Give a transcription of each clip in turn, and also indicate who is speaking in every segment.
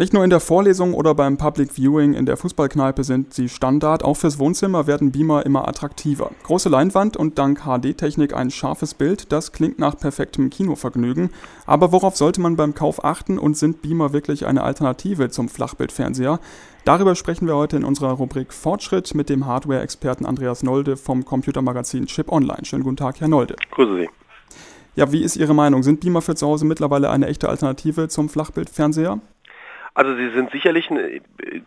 Speaker 1: Nicht nur in der Vorlesung oder beim Public Viewing in der Fußballkneipe sind sie Standard, auch fürs Wohnzimmer werden Beamer immer attraktiver. Große Leinwand und dank HD-Technik ein scharfes Bild, das klingt nach perfektem Kinovergnügen. Aber worauf sollte man beim Kauf achten und sind Beamer wirklich eine Alternative zum Flachbildfernseher? Darüber sprechen wir heute in unserer Rubrik Fortschritt mit dem Hardware-Experten Andreas Nolde vom Computermagazin Chip Online. Schönen guten Tag, Herr Nolde.
Speaker 2: Grüße Sie.
Speaker 1: Ja, wie ist Ihre Meinung? Sind Beamer für zu Hause mittlerweile eine echte Alternative zum Flachbildfernseher?
Speaker 2: Also sie sind sicherlich äh,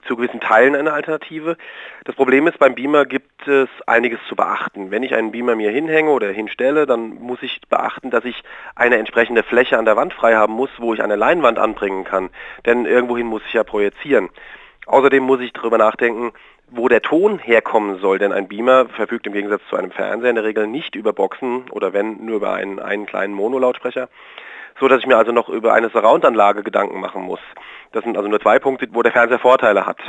Speaker 2: zu gewissen Teilen eine Alternative. Das Problem ist, beim Beamer gibt es einiges zu beachten. Wenn ich einen Beamer mir hinhänge oder hinstelle, dann muss ich beachten, dass ich eine entsprechende Fläche an der Wand frei haben muss, wo ich eine Leinwand anbringen kann. Denn irgendwohin muss ich ja projizieren. Außerdem muss ich darüber nachdenken, wo der Ton herkommen soll, denn ein Beamer verfügt im Gegensatz zu einem Fernseher in der Regel nicht über Boxen oder wenn nur über einen, einen kleinen Monolautsprecher, so dass ich mir also noch über eine Surround-Anlage Gedanken machen muss. Das sind also nur zwei Punkte, wo der Fernseher Vorteile hat.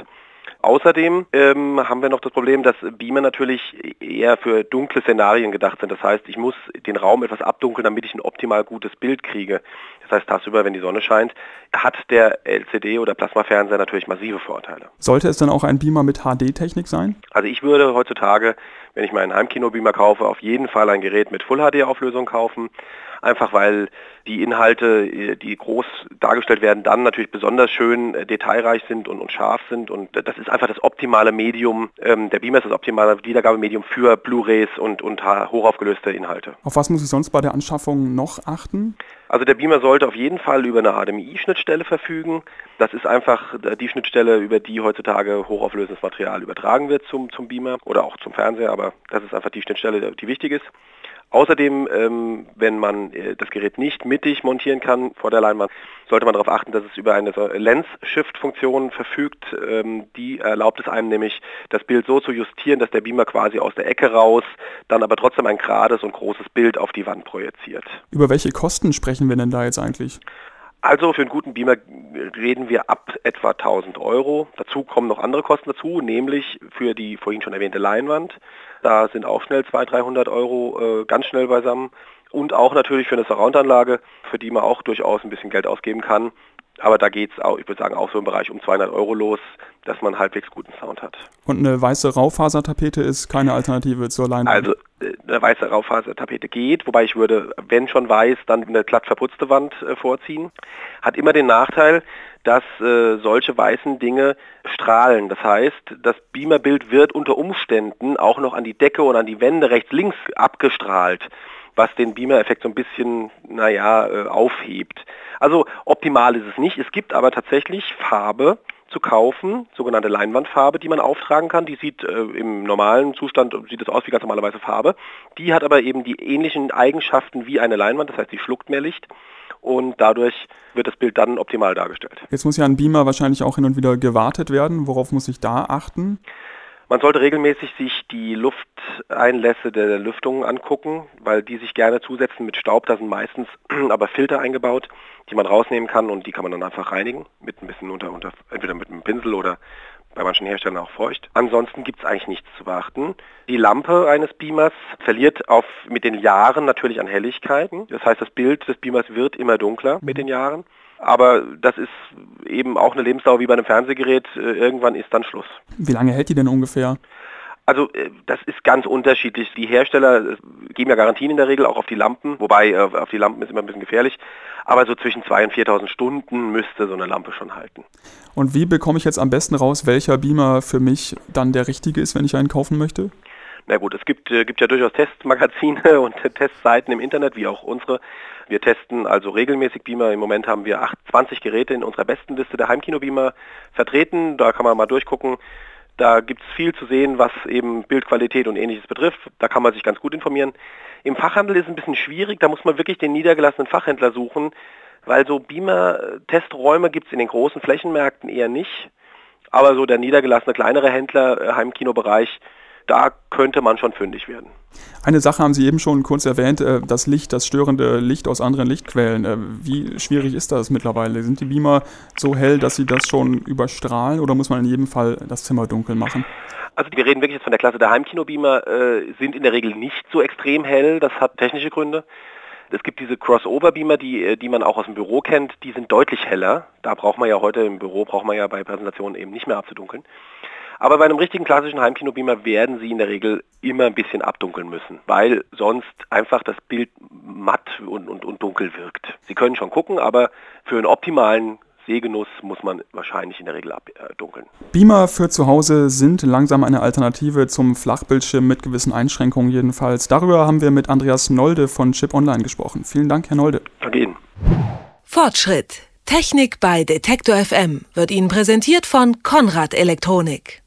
Speaker 2: Außerdem ähm, haben wir noch das Problem, dass Beamer natürlich eher für dunkle Szenarien gedacht sind. Das heißt, ich muss den Raum etwas abdunkeln, damit ich ein optimal gutes Bild kriege. Das heißt, tagsüber, wenn die Sonne scheint, hat der LCD- oder Plasmafernseher natürlich massive Vorteile.
Speaker 1: Sollte es dann auch ein Beamer mit HD-Technik sein?
Speaker 2: Also ich würde heutzutage, wenn ich meinen Heimkino-Beamer kaufe, auf jeden Fall ein Gerät mit Full-HD-Auflösung kaufen einfach weil die Inhalte, die groß dargestellt werden, dann natürlich besonders schön äh, detailreich sind und, und, scharf sind und das ist einfach das optimale Medium, ähm, der Beamer ist das optimale Wiedergabemedium für Blu-rays und, und hochaufgelöste Inhalte.
Speaker 1: Auf was muss ich sonst bei der Anschaffung noch achten?
Speaker 2: Also der Beamer sollte auf jeden Fall über eine HDMI-Schnittstelle verfügen. Das ist einfach die Schnittstelle, über die heutzutage hochauflösendes Material übertragen wird zum, zum Beamer oder auch zum Fernseher, aber das ist einfach die Schnittstelle, die wichtig ist. Außerdem, ähm, wenn man äh, das Gerät nicht mittig montieren kann vor der Leinwand, sollte man darauf achten, dass es über eine Lens-Shift-Funktion verfügt. Ähm, die erlaubt es einem nämlich, das Bild so zu justieren, dass der Beamer quasi aus der Ecke raus, dann aber trotzdem ein gerades und großes Bild auf die Wand projiziert.
Speaker 1: Über welche Kosten sprechen wir denn da jetzt eigentlich?
Speaker 2: Also für einen guten Beamer reden wir ab etwa 1000 Euro. Dazu kommen noch andere Kosten dazu, nämlich für die vorhin schon erwähnte Leinwand. Da sind auch schnell 200, 300 Euro äh, ganz schnell beisammen. Und auch natürlich für eine Surround-Anlage, für die man auch durchaus ein bisschen Geld ausgeben kann. Aber da geht es auch, ich würde sagen, auch so im Bereich um 200 Euro los, dass man halbwegs guten Sound hat.
Speaker 1: Und eine weiße Raufasertapete ist keine Alternative zur Leinwand?
Speaker 2: Also äh, eine weiße Raufasertapete geht, wobei ich würde, wenn schon weiß, dann eine glatt verputzte Wand äh, vorziehen. Hat immer den Nachteil, dass äh, solche weißen Dinge strahlen. Das heißt, das Beamerbild wird unter Umständen auch noch an die Decke und an die Wände rechts, links abgestrahlt, was den Beamer-Effekt so ein bisschen, naja, äh, aufhebt. Also optimal ist es nicht. Es gibt aber tatsächlich Farbe, zu kaufen, sogenannte Leinwandfarbe, die man auftragen kann. Die sieht äh, im normalen Zustand sieht es aus wie ganz normale weiße Farbe. Die hat aber eben die ähnlichen Eigenschaften wie eine Leinwand, das heißt, sie schluckt mehr Licht und dadurch wird das Bild dann optimal dargestellt.
Speaker 1: Jetzt muss ja ein Beamer wahrscheinlich auch hin und wieder gewartet werden. Worauf muss ich da achten?
Speaker 2: Man sollte regelmäßig sich die Lufteinlässe der Lüftung angucken, weil die sich gerne zusetzen mit Staub. Da sind meistens aber Filter eingebaut, die man rausnehmen kann und die kann man dann einfach reinigen mit ein bisschen unter, unter entweder mit einem Pinsel oder bei manchen Herstellern auch feucht. Ansonsten gibt es eigentlich nichts zu beachten. Die Lampe eines Beamers verliert auf, mit den Jahren natürlich an Helligkeiten. Das heißt, das Bild des Beamers wird immer dunkler mit den Jahren. Aber das ist eben auch eine Lebensdauer wie bei einem Fernsehgerät. Äh, irgendwann ist dann Schluss.
Speaker 1: Wie lange hält die denn ungefähr?
Speaker 2: Also äh, das ist ganz unterschiedlich. Die Hersteller äh, geben ja Garantien in der Regel auch auf die Lampen, wobei auf die Lampen ist immer ein bisschen gefährlich. Aber so zwischen 2.000 und 4.000 Stunden müsste so eine Lampe schon halten.
Speaker 1: Und wie bekomme ich jetzt am besten raus, welcher Beamer für mich dann der richtige ist, wenn ich einen kaufen möchte?
Speaker 2: Na gut, es gibt, äh, gibt ja durchaus Testmagazine und Testseiten im Internet, wie auch unsere. Wir testen also regelmäßig Beamer. Im Moment haben wir 28 Geräte in unserer besten Liste der Heimkino-Beamer vertreten. Da kann man mal durchgucken. Da gibt es viel zu sehen, was eben Bildqualität und ähnliches betrifft. Da kann man sich ganz gut informieren. Im Fachhandel ist es ein bisschen schwierig. Da muss man wirklich den niedergelassenen Fachhändler suchen, weil so Beamer-Testräume gibt es in den großen Flächenmärkten eher nicht. Aber so der niedergelassene kleinere Händler, äh, Heimkinobereich, da könnte man schon fündig werden.
Speaker 1: Eine Sache haben Sie eben schon kurz erwähnt, äh, das Licht, das störende Licht aus anderen Lichtquellen. Äh, wie schwierig ist das mittlerweile? Sind die Beamer so hell, dass sie das schon überstrahlen oder muss man in jedem Fall das Zimmer dunkel machen?
Speaker 2: Also wir reden wirklich jetzt von der Klasse der Heimkinobeamer, äh, sind in der Regel nicht so extrem hell, das hat technische Gründe. Es gibt diese Crossover-Beamer, die, äh, die man auch aus dem Büro kennt, die sind deutlich heller. Da braucht man ja heute im Büro, braucht man ja bei Präsentationen eben nicht mehr abzudunkeln. Aber bei einem richtigen klassischen Heimkinobeamer werden Sie in der Regel immer ein bisschen abdunkeln müssen, weil sonst einfach das Bild matt und, und, und dunkel wirkt. Sie können schon gucken, aber für einen optimalen Sehgenuss muss man wahrscheinlich in der Regel abdunkeln.
Speaker 1: Beamer für zu Hause sind langsam eine Alternative zum Flachbildschirm mit gewissen Einschränkungen jedenfalls. Darüber haben wir mit Andreas Nolde von Chip Online gesprochen. Vielen Dank, Herr Nolde.
Speaker 2: Danke Ihnen.
Speaker 3: Fortschritt. Technik bei Detektor FM wird Ihnen präsentiert von Konrad Elektronik.